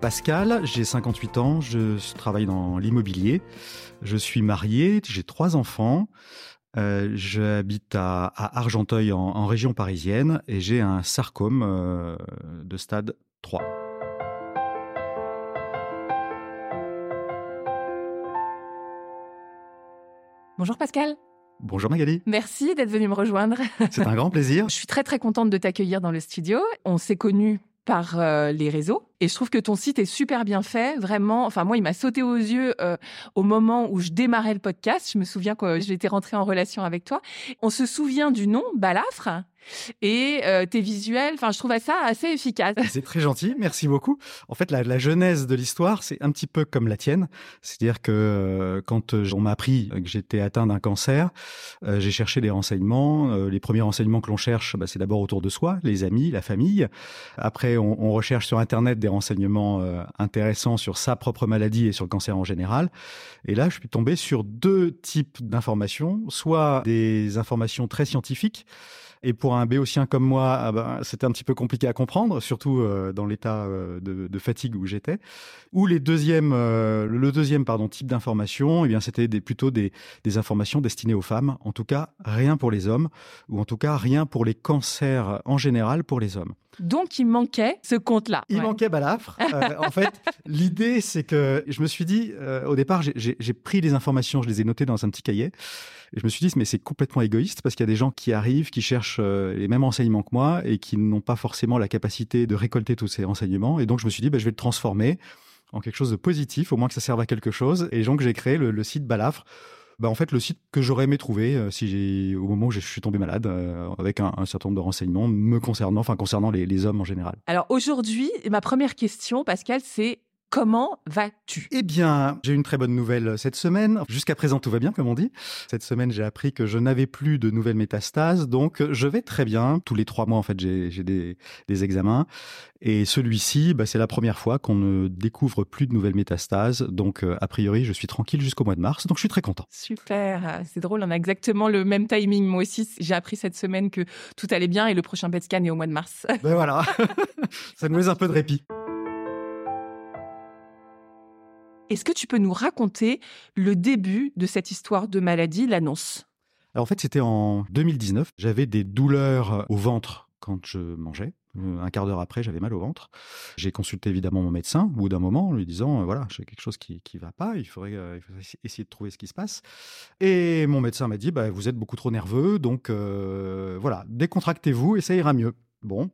Pascal, j'ai 58 ans, je travaille dans l'immobilier, je suis marié, j'ai trois enfants, euh, j'habite à, Argenteuil en, région parisienne et j'ai un sarcome euh, de stade 3. Bonjour Pascal. Bonjour Magali. Merci d'être venu me rejoindre. C'est un grand plaisir. Je suis très très contente de t'accueillir dans le studio. On s'est connus par euh, les réseaux. Et je trouve que ton site est super bien fait, vraiment. Enfin, moi, il m'a sauté aux yeux euh, au moment où je démarrais le podcast. Je me souviens que j'étais rentrée en relation avec toi. On se souvient du nom, Balafre? Et euh, tes visuels. Enfin, je trouve ça assez efficace. C'est très gentil, merci beaucoup. En fait, la, la genèse de l'histoire, c'est un petit peu comme la tienne. C'est-à-dire que euh, quand euh, on m'a appris que j'étais atteint d'un cancer, j'ai cherché des renseignements. les premiers renseignements que l'on cherche, bah, c'est d'abord autour de soi, les amis, la famille. Après, on, on recherche sur Internet des renseignements intéressants sur sa propre maladie et sur le cancer en général. Et là, je suis tombé sur deux types d'informations, soit des informations très scientifiques et pour un béotien comme moi, ah ben, c'était un petit peu compliqué à comprendre, surtout euh, dans l'état euh, de, de, fatigue où j'étais. Ou les deuxièmes, euh, le deuxième pardon type d'information, eh bien c'était des, plutôt des, des informations destinées aux femmes. En tout cas, rien pour les hommes, ou en tout cas rien pour les cancers en général pour les hommes. Donc il manquait ce compte-là. Il manquait Balafre. en fait, l'idée c'est que je me suis dit, au départ, j'ai pris les informations, je les ai notées dans un petit cahier. Je me suis dit, mais c'est complètement égoïste parce qu'il y a des gens qui arrivent, qui cherchent euh, les mêmes renseignements que moi et qui n'ont pas forcément la capacité de récolter tous ces renseignements. Et donc, je me suis dit, bah, je vais le transformer en quelque chose de positif, au moins que ça serve à quelque chose. Et donc, j'ai créé le, site Balafre. Bah, en fait, le site que j'aurais aimé trouver euh, si j'ai, au moment où je suis tombé malade, euh, avec un, certain nombre de renseignements me concernant, enfin concernant les hommes en général. Alors aujourd'hui, ma première question, Pascal, c'est Comment vas-tu? Eh bien, j'ai une très bonne nouvelle cette semaine. Jusqu'à présent, tout va bien, comme on dit. Cette semaine, j'ai appris que je n'avais plus de nouvelles métastases, donc je vais très bien. Tous les trois mois, en fait, j'ai des, des, examens. Et celui-ci, bah, c'est la première fois qu'on ne découvre plus de nouvelles métastases. Donc, euh, a priori, je suis tranquille jusqu'au mois de mars. Donc, je suis très content. Super. C'est drôle. On a exactement le même timing. Moi aussi, j'ai appris cette semaine que tout allait bien et le prochain PET scan est au mois de mars. Ben voilà. Ça nous laisse un peu de répit. Est-ce que tu peux nous raconter le début de cette histoire de maladie, l'annonce? En fait, c'était en 2019. J'avais des douleurs au ventre quand je mangeais. Euh, un quart d'heure après, j'avais mal au ventre. J'ai consulté évidemment mon médecin au bout d'un moment en lui disant euh, voilà, j'ai quelque chose qui qui va pas, il faudrait, euh, il faudrait, essayer de trouver ce qui se passe. Et mon médecin m'a dit bah vous êtes beaucoup trop nerveux, donc voilà, décontractez-vous et ça ira mieux. Bon,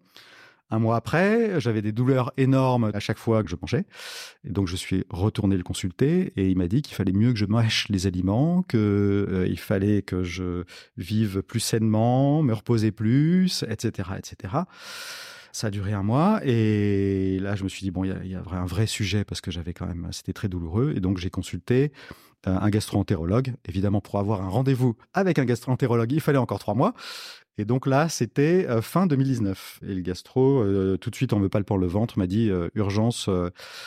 un mois après, j'avais des douleurs énormes à chaque fois que je mangeais. Et donc, je suis retourné le consulter et il m'a dit qu'il fallait mieux que je mâche les aliments, que euh, fallait que je vive plus sainement, me reposer plus, etc., etc. Ça a duré un mois et là je me suis dit bon il y a, un vrai sujet parce que j'avais quand même c'était très douloureux et donc j'ai consulté euh, un gastro-entérologue. Évidemment pour avoir un rendez-vous avec un gastro-entérologue il fallait encore trois mois et donc là, c'était euh, fin 2019. Et le gastro, euh, tout de suite en me palpant le ventre, m'a dit euh, urgence,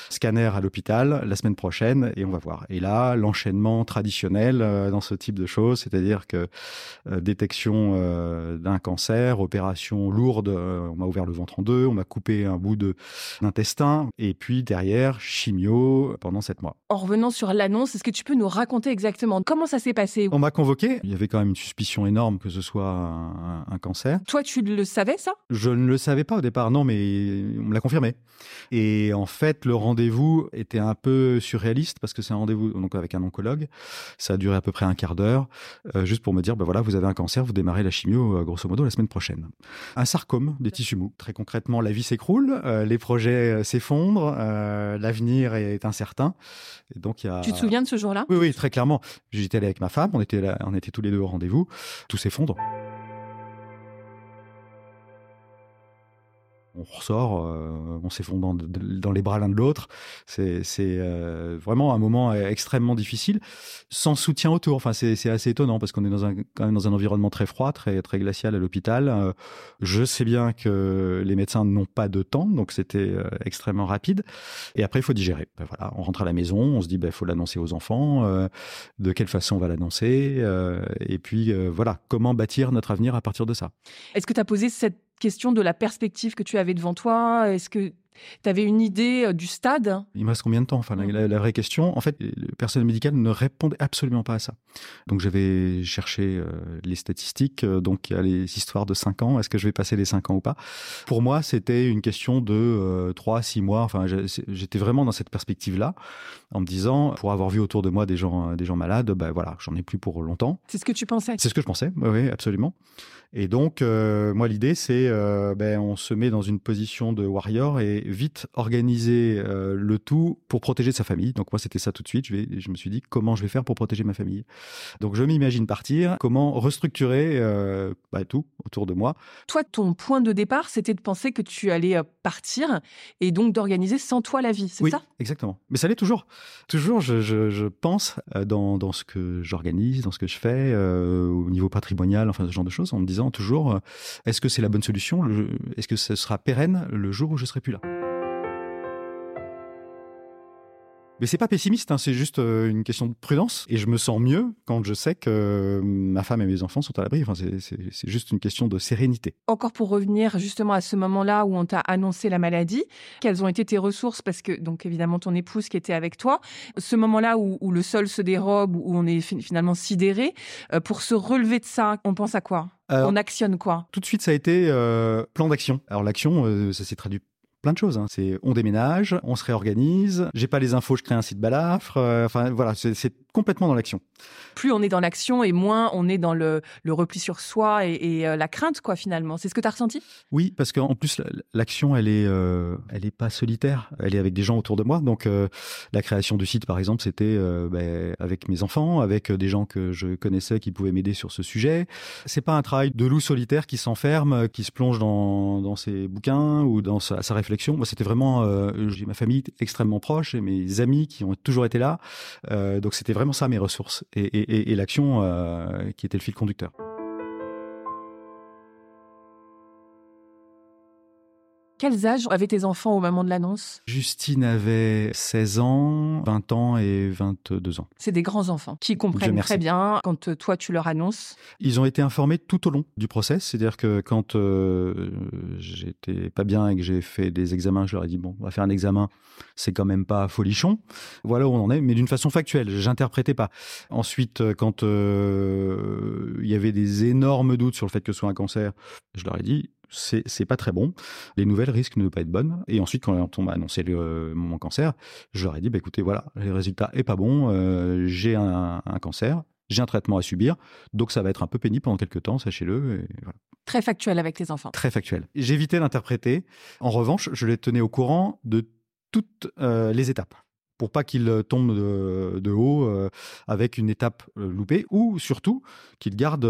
scanner à l'hôpital la semaine prochaine et on va voir. Et là, l'enchaînement traditionnel dans ce type de choses, c'est-à-dire que détection d'un cancer, opération lourde, on m'a ouvert le ventre en deux, on m'a coupé un bout de d'intestin et puis derrière chimio pendant sept mois. En revenant sur l'annonce, est-ce que tu peux nous raconter exactement comment ça s'est passé? On m'a convoqué. Il y avait quand même une suspicion énorme que ce soit un un, cancer. Toi, tu le savais ça? Je ne le savais pas au départ, non, mais on me l'a confirmé. Et en fait, le rendez-vous était un peu surréaliste parce que c'est un rendez-vous donc avec un oncologue. Ça a duré à peu près un quart d'heure, euh, juste pour me dire, ben voilà, vous avez un cancer, vous démarrez la chimio euh, grosso modo la semaine prochaine. Un sarcome des tissus mous. Très concrètement, la vie s'écroule, euh, les projets s'effondrent, l'avenir est incertain. Et donc il y a. Tu te souviens de ce jour-là? Oui, oui, très clairement. J'étais allé avec ma femme, on était là, on était tous les deux au rendez-vous. Tout s'effondre. On ressort, euh, on s'effondre dans, les bras l'un de l'autre. C'est euh, vraiment un moment extrêmement difficile, sans soutien autour. Enfin, c'est assez étonnant parce qu'on est dans un, quand même dans un environnement très froid, très, très glacial à l'hôpital. Euh, je sais bien que les médecins n'ont pas de temps, donc c'était extrêmement rapide. Et après, il faut digérer. Ben voilà, on rentre à la maison, on se dit, il ben, faut l'annoncer aux enfants. de quelle façon on va l'annoncer? Et puis, voilà, comment bâtir notre avenir à partir de ça. Est-ce que tu as posé cette question de la perspective que tu avais devant toi Est-ce que tu avais une idée euh, du stade? Il me reste combien de temps? Enfin, la, vraie question, en fait, le personnel médical ne répondait absolument pas à ça. Donc, j'avais cherché euh, les statistiques. Euh, donc, il y a les histoires de 5 ans. Est-ce que je vais passer les 5 ans ou pas? Pour moi, c'était une question de 3 6 mois. Enfin, j'étais vraiment dans cette perspective-là, en me disant, pour avoir vu autour de moi des gens, des gens malades, ben voilà, j'en ai plus pour longtemps. C'est ce que tu pensais? C'est ce que je pensais, oui, oui absolument. Et donc, moi, l'idée, c'est, ben, on se met dans une position de warrior et vite organiser euh, le tout pour protéger sa famille. Donc moi, c'était ça tout de suite. Je, vais, je me suis dit comment je vais faire pour protéger ma famille? Donc je m'imagine partir, comment restructurer euh, bah, tout autour de moi? Toi, ton point de départ, c'était de penser que tu allais euh, partir et donc d'organiser sans toi la vie, c'est oui, ça? Exactement. Mais ça l'est toujours. Toujours, je, je, pense dans, dans, ce que j'organise, dans ce que je fais, au niveau patrimonial, enfin ce genre de choses, en me disant toujours, est-ce que c'est la bonne solution? Est-ce que ce sera pérenne le jour où je serai plus là? Mais c'est pas pessimiste, hein, c'est juste euh, une question de prudence. Et je me sens mieux quand je sais que euh, ma femme et mes enfants sont à l'abri. Enfin, c'est juste une question de sérénité. Encore pour revenir justement à ce moment-là où on t'a annoncé la maladie, quelles ont été tes ressources? Parce que, donc évidemment, ton épouse qui était avec toi, ce moment-là où, le sol se dérobe, où on est finalement sidéré, euh, pour se relever de ça, on pense à quoi? On actionne quoi? Tout de suite, ça a été plan d'action. Alors l'action, ça s'est traduit plein de choses. Hein. C'est on déménage, on se réorganise. J'ai pas les infos, je crée un site balafre. Euh, enfin voilà, c'est complètement dans l'action. Plus on est dans l'action et moins on est dans le, repli sur soi et, euh, la crainte quoi finalement. C'est ce que tu as ressenti? Oui, parce qu'en plus l'action elle est euh, elle est pas solitaire, elle est avec des gens autour de moi. Donc la création du site par exemple, c'était ben, avec mes enfants, avec des gens que je connaissais qui pouvaient m'aider sur ce sujet. C'est pas un travail de loup solitaire qui s'enferme, qui se plonge dans, dans ses bouquins ou dans sa, sa réflexion moi, c'était vraiment, euh, j'ai ma famille extrêmement proche et mes amis qui ont toujours été là. Euh, donc, c'était vraiment ça mes ressources et, l'action euh, qui était le fil conducteur. Quels âges avaient tes enfants au moment de l'annonce? Justine avait 16 ans, 20 ans et 22 ans. C'est des grands enfants qui comprennent très bien quand euh, toi tu leur annonces. Ils ont été informés tout au long du process, c'est-à-dire que quand euh, j'étais pas bien et que j'ai fait des examens, je leur ai dit bon, on va faire un examen, c'est quand même pas folichon. Voilà où on en est, mais d'une façon factuelle, j'interprétais pas. Ensuite, euh, quand il y avait des énormes doutes sur le fait que ce soit un cancer, je leur ai dit c'est pas très bon. Les nouvelles risquent de ne pas être bonnes. Et ensuite, quand on m'a annoncé le, euh, mon cancer, je leur ai dit, bah, écoutez, voilà, les résultats est pas bon, euh, j'ai un, cancer, j'ai un traitement à subir, donc ça va être un peu pénible pendant quelques temps, sachez-le. Très factuel avec tes enfants. Très factuel. J'évitais d'interpréter. En revanche, je les tenais au courant de toutes euh, les étapes pour pas qu'il euh, tombe de, haut euh, avec une étape euh, loupée, ou surtout qu'ils gardent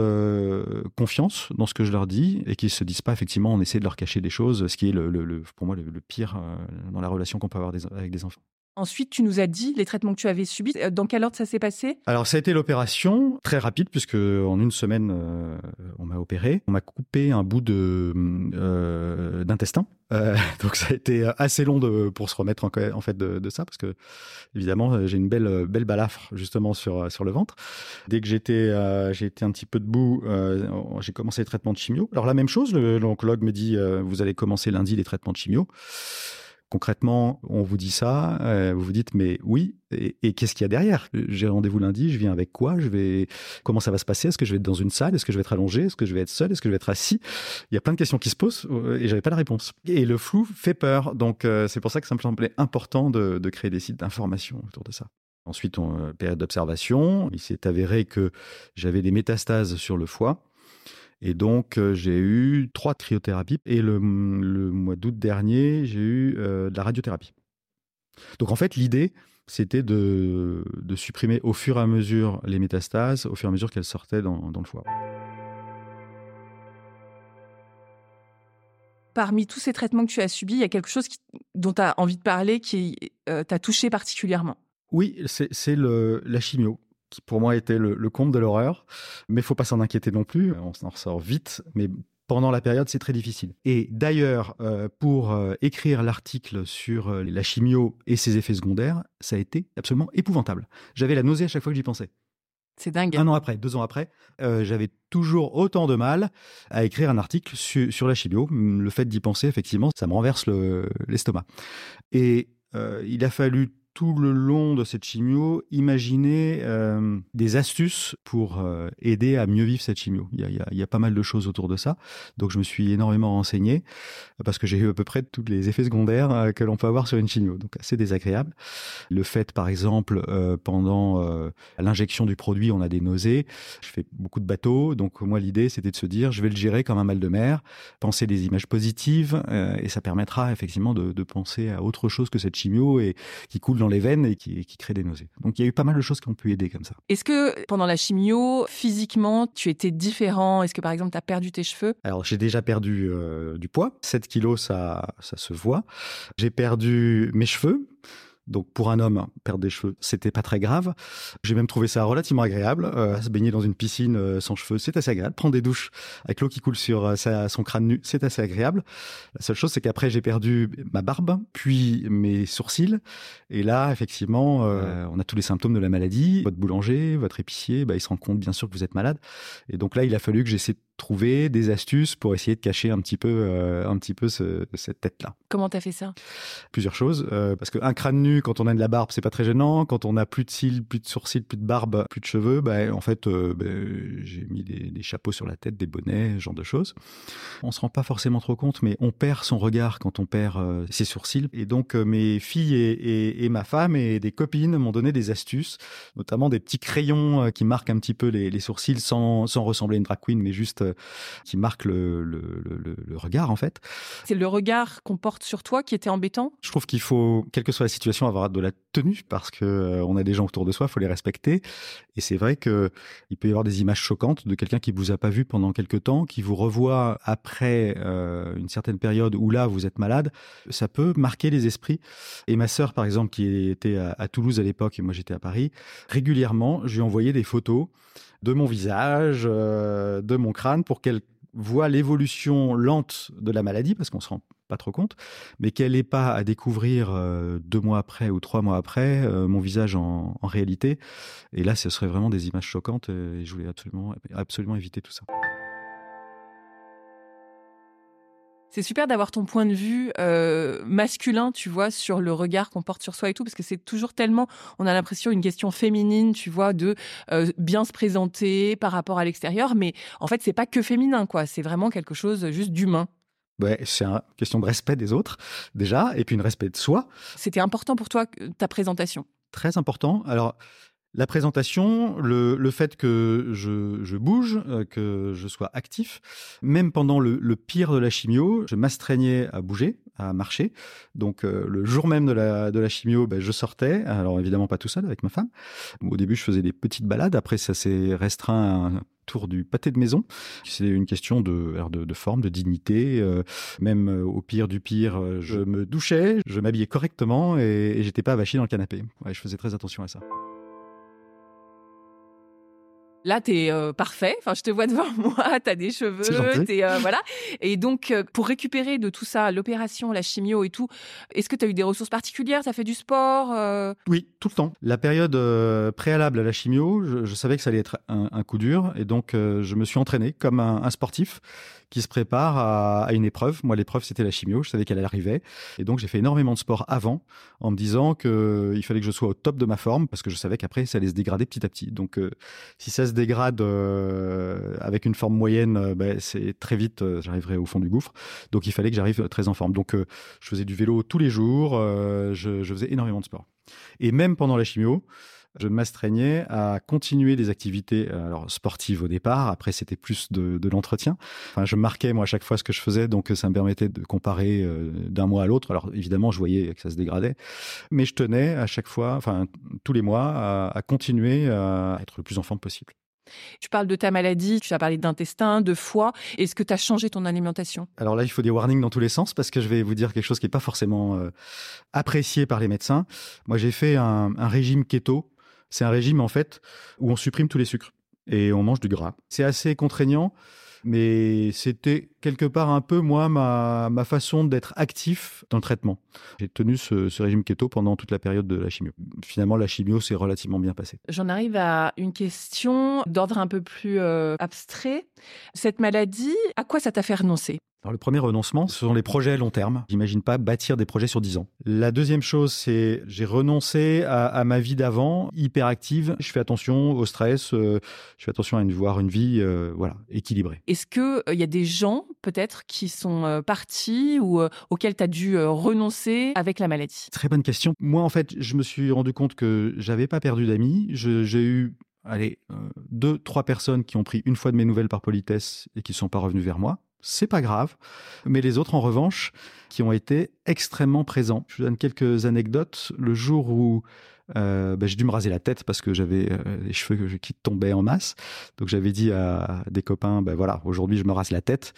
confiance dans ce que je leur dis et qu'ils se disent pas effectivement on essaie de leur cacher des choses, ce qui est le, pour moi le, pire dans la relation qu'on peut avoir avec des enfants. Ensuite, tu nous as dit les traitements que tu avais subis. Euh, dans quel ordre ça s'est passé? Alors, ça a été l'opération très rapide puisque en une semaine, euh, on m'a opéré. On m'a coupé un bout euh, d'intestin. donc, ça a été assez long pour se remettre en, fait de, ça parce que évidemment, j'ai une belle belle balafre justement sur sur le ventre. Dès que j'étais j'ai un petit peu debout, j'ai commencé les traitements de chimio. Alors la même chose, l'oncologue me dit vous allez commencer lundi les traitements de chimio. Concrètement, on vous dit ça, euh, vous vous dites mais oui, et, qu'est-ce qu'il y a derrière? J'ai rendez-vous lundi, je viens avec quoi? Je vais comment ça va se passer? Est-ce que je vais être dans une salle? Est-ce que je vais être allongé? Est-ce que je vais être seul? Est-ce que je vais être assis? Il y a plein de questions qui se posent euh, et j'avais pas la réponse. Et le flou fait peur, donc euh, c'est pour ça que ça me semblait important de, créer des sites d'information autour de ça. Ensuite, période d'observation, il s'est avéré que j'avais des métastases sur le foie. Et donc, euh, j'ai eu trois cryothérapies. Et le, mois d'août dernier, j'ai eu euh, de la radiothérapie. Donc, en fait, l'idée, c'était de, supprimer au fur et à mesure les métastases, au fur et à mesure qu'elles sortaient dans, le foie. parmi tous ces traitements que tu as subis, il y a quelque chose dont tu as envie de parler qui t'a touché particulièrement? Oui, c'est la chimio qui pour moi était le, le comble de l'horreur. Mais il faut pas s'en inquiéter non plus. On s'en ressort vite. Mais pendant la période, c'est très difficile. Et d'ailleurs, euh, pour euh, écrire l'article sur euh, la chimio et ses effets secondaires, ça a été absolument épouvantable. J'avais la nausée à chaque fois que j'y pensais. C'est dingue. Un an après, deux ans après, j'avais toujours autant de mal à écrire un article sur la chimio. Le fait d'y penser, effectivement, ça me renverse l'estomac. et il a fallu tout le long de cette chimio, imaginer euh, des astuces pour euh, aider à mieux vivre cette chimio. Il y, a, pas mal de choses autour de ça. Donc, je me suis énormément renseigné parce que j'ai eu à peu près tous les effets secondaires euh, que l'on peut avoir sur une chimio. Donc, assez désagréable. Le fait, par exemple, pendant l'injection du produit, on a des nausées. Je fais beaucoup de bateaux. Donc, moi, l'idée, c'était de se dire, je vais le gérer comme un mal de mer, penser des images positives et ça permettra effectivement de, de penser à autre chose que cette chimio et qui coule dans les veines et qui, qui crée des nausées. Donc il y a eu pas mal de choses qui ont pu aider comme ça. Est-ce que pendant la chimio, physiquement, tu étais différent? Est-ce que par exemple, tu as perdu tes cheveux? Alors j'ai déjà perdu euh, du poids. 7 kilos, ça, ça se voit. J'ai perdu mes cheveux. Donc pour un homme, perdre des cheveux, c'était pas très grave. J'ai même trouvé ça relativement agréable. Euh, se baigner dans une piscine euh, sans cheveux, c'est assez agréable. Prendre des douches avec l'eau qui coule sur euh, son crâne nu, c'est assez agréable. La seule chose, c'est qu'après j'ai perdu ma barbe, puis mes sourcils. Et là, effectivement, on a tous les symptômes de la maladie. Votre boulanger, votre épicier, bah, il se rend compte bien sûr que vous êtes malade. Et donc là, il a fallu que j'essaie trouver des astuces pour essayer de cacher un petit peu, euh, un petit peu cette tête-là. Comment t'as fait ça? Plusieurs choses. Euh, parce qu'un crâne nu, quand on a de la barbe, c'est pas très gênant. Quand on a plus de cils, plus de sourcils, plus de barbe, plus de cheveux, bah, en fait, euh, bah, j'ai mis des, chapeaux sur la tête, des bonnets, ce genre de choses. On se rend pas forcément trop compte, mais on perd son regard quand on perd ses sourcils. Et donc, mes filles et, ma femme et des copines m'ont donné des astuces, notamment des petits crayons qui marquent un petit peu les, les sourcils sans, sans ressembler à une drag queen, mais juste qui marque le, le, regard en fait. C'est le regard qu'on porte sur toi qui était embêtant? Je trouve qu'il faut, quelle que soit la situation, avoir de la tenue parce que euh, on a des gens autour de soi, il faut les respecter. Et c'est vrai que il peut y avoir des images choquantes de quelqu'un qui vous a pas vu pendant quelques temps, qui vous revoit après euh, une certaine période où là vous êtes malade. Ça peut marquer les esprits. Et ma sœur, par exemple, qui était à, à Toulouse à l'époque et moi j'étais à Paris, régulièrement, je lui envoyais des photos de mon visage, euh, de mon crâne, pour qu'elle voit l'évolution lente de la maladie, parce qu'on se rend pas trop compte, mais qu'elle n'ait pas à découvrir euh, deux mois après ou trois mois après euh, mon visage en, en, réalité. Et là, ce serait vraiment des images choquantes et je voulais absolument, absolument éviter tout ça. C'est super d'avoir ton point de vue euh, masculin, tu vois, sur le regard qu'on porte sur soi et tout, parce que c'est toujours tellement, on a l'impression une question féminine, tu vois, de euh, bien se présenter par rapport à l'extérieur, mais en fait, c'est pas que féminin, quoi. C'est vraiment quelque chose juste d'humain. Ouais, c'est une question de respect des autres, déjà, et puis une respect de soi. C'était important pour toi, ta présentation Très important. Alors, la présentation, le, fait que je, bouge, euh, que je sois actif, même pendant le, pire de la chimio, je m'astreignais à bouger, à marcher. Donc euh, le jour même de la, chimio, ben, je sortais, alors évidemment pas tout seul, avec ma femme. Au début, je faisais des petites balades, après ça s'est restreint à un tour du pâté de maison. C'est une question de, forme, de dignité. Euh, même au pire du pire, je me douchais, je m'habillais correctement et, et j'étais pas avachi dans le canapé. Je faisais très attention à ça. Là, tu es euh, parfait. Enfin, je te vois devant moi, tu as des cheveux, euh, voilà. Et donc, euh, pour récupérer de tout ça, l'opération, la chimio et tout, est-ce que tu as eu des ressources particulières? Tu as fait du sport Oui, tout le temps. La période préalable à la chimio, je, savais que ça allait être un, coup dur. Et donc, je me suis entraîné comme un, un sportif qui se prépare à, à une épreuve. Moi, l'épreuve, c'était la chimio. Je savais qu'elle arrivait. Et donc, j'ai fait énormément de sport avant en me disant qu'il fallait que je sois au top de ma forme parce que je savais qu'après, ça allait se dégrader petit à petit. Donc, si ça dégrade euh, avec une forme moyenne, euh, ben, c'est très vite, euh, j'arriverai au fond du gouffre. Donc il fallait que j'arrive très en forme. Donc je faisais du vélo tous les jours, je, faisais énormément de sport. Et même pendant la chimio, je m'astreignais à continuer des activités alors sportives au départ. Après, c'était plus de, de l'entretien. Enfin, je marquais moi à chaque fois ce que je faisais, donc ça me permettait de comparer d'un mois à l'autre. Alors évidemment, je voyais que ça se dégradait, mais je tenais à chaque fois, enfin tous les mois, à, à continuer à être le plus en forme possible. Tu parles de ta maladie, tu as parlé d'intestin, de foie. Est-ce que tu as changé ton alimentation? Alors là, il faut des warnings dans tous les sens parce que je vais vous dire quelque chose qui n'est pas forcément euh, apprécié par les médecins. Moi, j'ai fait un, un régime keto. C'est un régime, en fait, où on supprime tous les sucres et on mange du gras. C'est assez contraignant mais c'était quelque part un peu moi ma, ma façon d'être actif dans le traitement. J'ai tenu ce, régime keto pendant toute la période de la chimio. Finalement, la chimio s'est relativement bien passée. J'en arrive à une question d'ordre un peu plus euh, abstrait. Cette maladie, à quoi ça t'a fait renoncer? Alors, le premier renoncement, ce sont les projets à long terme. J'imagine pas bâtir des projets sur 10 ans. La deuxième chose, c'est j'ai renoncé à, à, ma vie d'avant, hyper active. Je fais attention au stress, euh, je fais attention à une, voir une vie euh, voilà, équilibrée. Est-ce qu'il il euh, y a des gens peut-être qui sont euh, partis ou euh, auxquels tu as dû renoncer avec la maladie? Très bonne question. Moi, en fait, je me suis rendu compte que j'avais pas perdu d'amis. J'ai eu allez, deux, trois personnes qui ont pris une fois de mes nouvelles par politesse et qui ne sont pas revenues vers moi c'est pas grave. Mais les autres, en revanche, qui ont été extrêmement présents. Je vous donne quelques anecdotes. Le jour où euh, bah, j'ai dû me raser la tête parce que j'avais euh, les cheveux qui tombaient en masse. Donc j'avais dit à des copains, ben voilà, aujourd'hui je me rase la tête.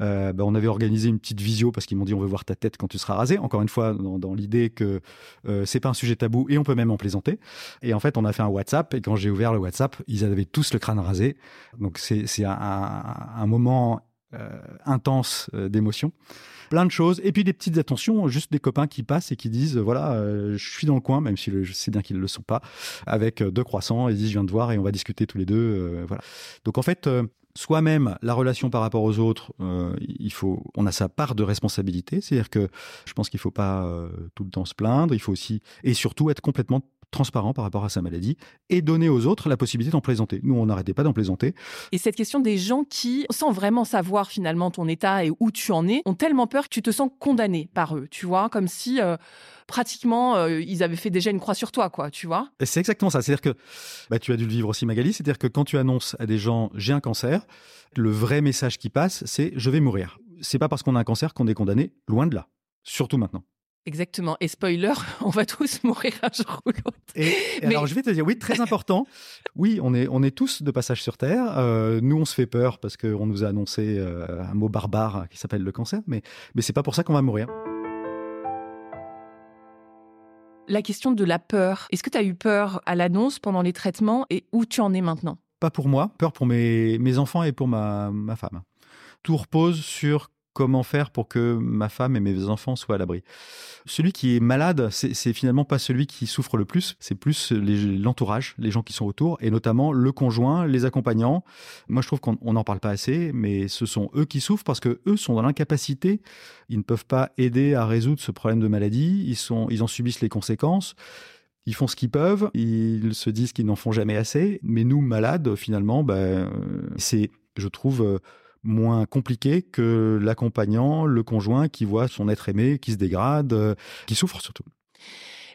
Euh, ben, on avait organisé une petite visio parce qu'ils m'ont dit on veut voir ta tête quand tu seras rasé. Encore une fois, dans, l'idée que euh, c'est pas un sujet tabou et on peut même en plaisanter. Et en fait, on a fait un WhatsApp et quand j'ai ouvert le WhatsApp, ils avaient tous le crâne rasé. Donc c'est un, un moment intense euh, d'émotions. Plein de choses. Et puis des petites attentions juste des copains qui passent et qui disent voilà euh, je suis dans le coin même si je sais bien qu'ils ne le sont pas avec deux croissants. Et disent je viens de voir et on va discuter tous les deux voilà. Donc en fait soi-même la relation par rapport aux autres il faut on a sa part de responsabilité. C'est-à-dire que je pense qu'il faut pas tout le temps se plaindre. Il faut aussi et surtout être complètement transparent par rapport à sa maladie et donner aux autres la possibilité d'en plaisanter. Nous, on n'arrêtait pas d'en plaisanter. Et cette question des gens qui, sans vraiment savoir finalement ton état et où tu en es, ont tellement peur que tu te sens condamné par eux, tu vois, comme si euh, pratiquement euh, ils avaient fait déjà une croix sur toi, quoi, tu vois. C'est exactement ça. C'est-à-dire que bah, tu as dû le vivre aussi, Magali. C'est-à-dire que quand tu annonces à des gens j'ai un cancer, le vrai message qui passe, c'est je vais mourir. C'est pas parce qu'on a un cancer qu'on est condamné, loin de là. Surtout maintenant. Exactement. Et spoiler, on va tous mourir un jour ou l'autre. Et, alors, je vais te dire, oui, très important. Oui, on est, on est tous de passage sur Terre. Euh, nous, on se fait peur parce qu'on nous a annoncé euh, un mot barbare qui s'appelle le cancer, mais, mais c'est pas pour ça qu'on va mourir. La question de la peur. Est-ce que tu as eu peur à l'annonce pendant les traitements et où tu en es maintenant? Pas pour moi, peur pour mes, mes enfants et pour ma, ma femme. Tout repose sur comment faire pour que ma femme et mes enfants soient à l'abri. Celui qui est malade, c'est finalement pas celui qui souffre le plus, c'est plus l'entourage, les, gens qui sont autour, et notamment le conjoint, les accompagnants. Moi, je trouve qu'on n'en parle pas assez, mais ce sont eux qui souffrent parce que eux sont dans l'incapacité. Ils ne peuvent pas aider à résoudre ce problème de maladie. Ils sont, ils en subissent les conséquences. Ils font ce qu'ils peuvent, ils se disent qu'ils n'en font jamais assez, mais nous, malades, finalement, ben, c'est, je trouve, euh, moins compliqué que l'accompagnant, le conjoint qui voit son être aimé qui se dégrade, euh, qui souffre surtout.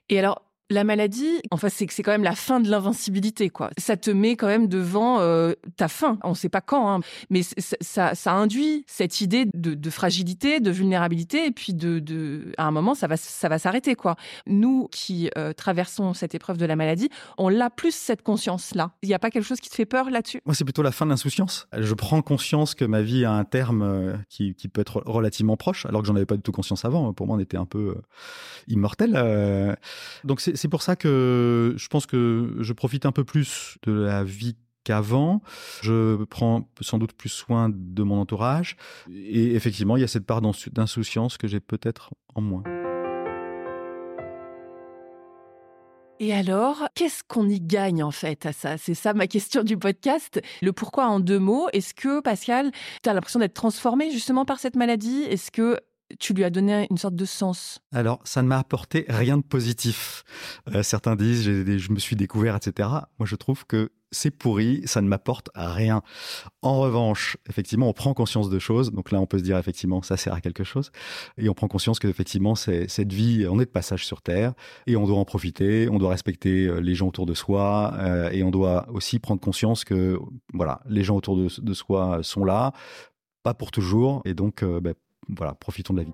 Et alors, la maladie, enfin, c'est que c'est quand même la fin de l'invincibilité, quoi. Ça te met quand même devant euh, ta fin. On ne sait pas quand, hein, mais ça, induit cette idée de, fragilité, de vulnérabilité, et puis de, à un moment, ça va, ça va s'arrêter, quoi. Nous qui euh, traversons cette épreuve de la maladie, on l'a plus cette conscience-là. Il n'y a pas quelque chose qui te fait peur là-dessus? Moi, c'est plutôt la fin de l'insouciance. Je prends conscience que ma vie a un terme euh, qui, qui, peut être relativement proche, alors que j'en avais pas du tout conscience avant. Pour moi, on était un peu immortel. donc c'est c'est pour ça que je pense que je profite un peu plus de la vie qu'avant. Je prends sans doute plus soin de mon entourage. Et effectivement, il y a cette part d'insouciance que j'ai peut-être en moins. Et alors, qu'est-ce qu'on y gagne en fait à ça? C'est ça ma question du podcast. Le pourquoi en deux mots. Est-ce que Pascal, tu as l'impression d'être transformé justement par cette maladie? Est-ce que tu lui as donné une sorte de sens Alors, ça ne m'a apporté rien de positif. Euh, certains disent, je me suis découvert, etc. Moi, je trouve que c'est pourri, ça ne m'apporte rien. En revanche, effectivement, on prend conscience de choses. Donc là, on peut se dire, effectivement, ça sert à quelque chose. Et on prend conscience que, effectivement, cette vie, on est de passage sur Terre et on doit en profiter. On doit respecter euh, les gens autour de soi euh, et on doit aussi prendre conscience que, voilà, les gens autour de, soi sont là, pas pour toujours. Et donc, bah, voilà, profitons de la vie.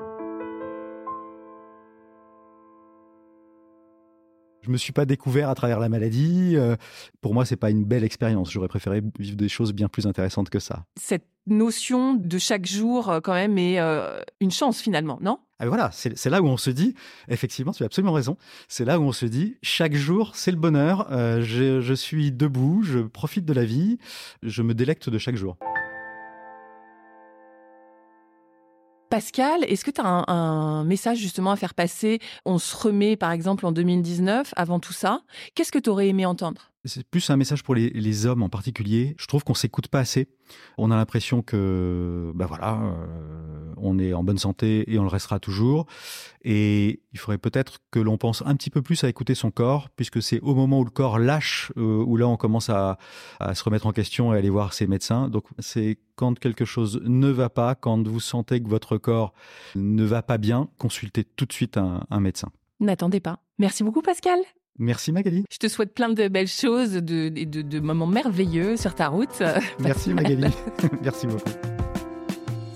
Je me suis pas découvert à travers la maladie. Euh, pour moi, c'est pas une belle expérience. J'aurais préféré vivre des choses bien plus intéressantes que ça. Cette notion de chaque jour, euh, quand même, est euh, une chance finalement, non? Ah, voilà, c'est là où on se dit, effectivement, tu as absolument raison, c'est là où on se dit, chaque jour, c'est le bonheur, je, je suis debout, je profite de la vie, je me délecte de chaque jour. Pascal, est-ce que tu as un, message justement à faire passer? On se remet par exemple en 2019, avant tout ça. Qu'est-ce que tu aurais aimé entendre? C'est plus un message pour les, hommes en particulier. Je trouve qu'on s'écoute pas assez. On a l'impression que, ben voilà, euh, on est en bonne santé et on le restera toujours. Et il faudrait peut-être que l'on pense un petit peu plus à écouter son corps, puisque c'est au moment où le corps lâche, euh, où là on commence à, se remettre en question et aller voir ses médecins. Donc c'est quand quelque chose ne va pas, quand vous sentez que votre corps ne va pas bien, consultez tout de suite un, un médecin. N'attendez pas. Merci beaucoup Pascal. Merci Magali. Je te souhaite plein de belles choses, de, de, de moments merveilleux sur ta route. Merci Magali. Merci beaucoup.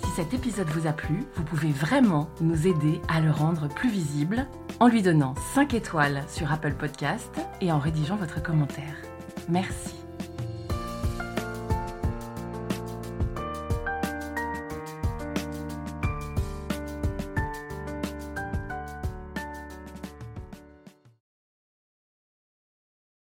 Si cet épisode vous a plu, vous pouvez vraiment nous aider à le rendre plus visible en lui donnant 5 étoiles sur Apple Podcast et en rédigeant votre commentaire. Merci.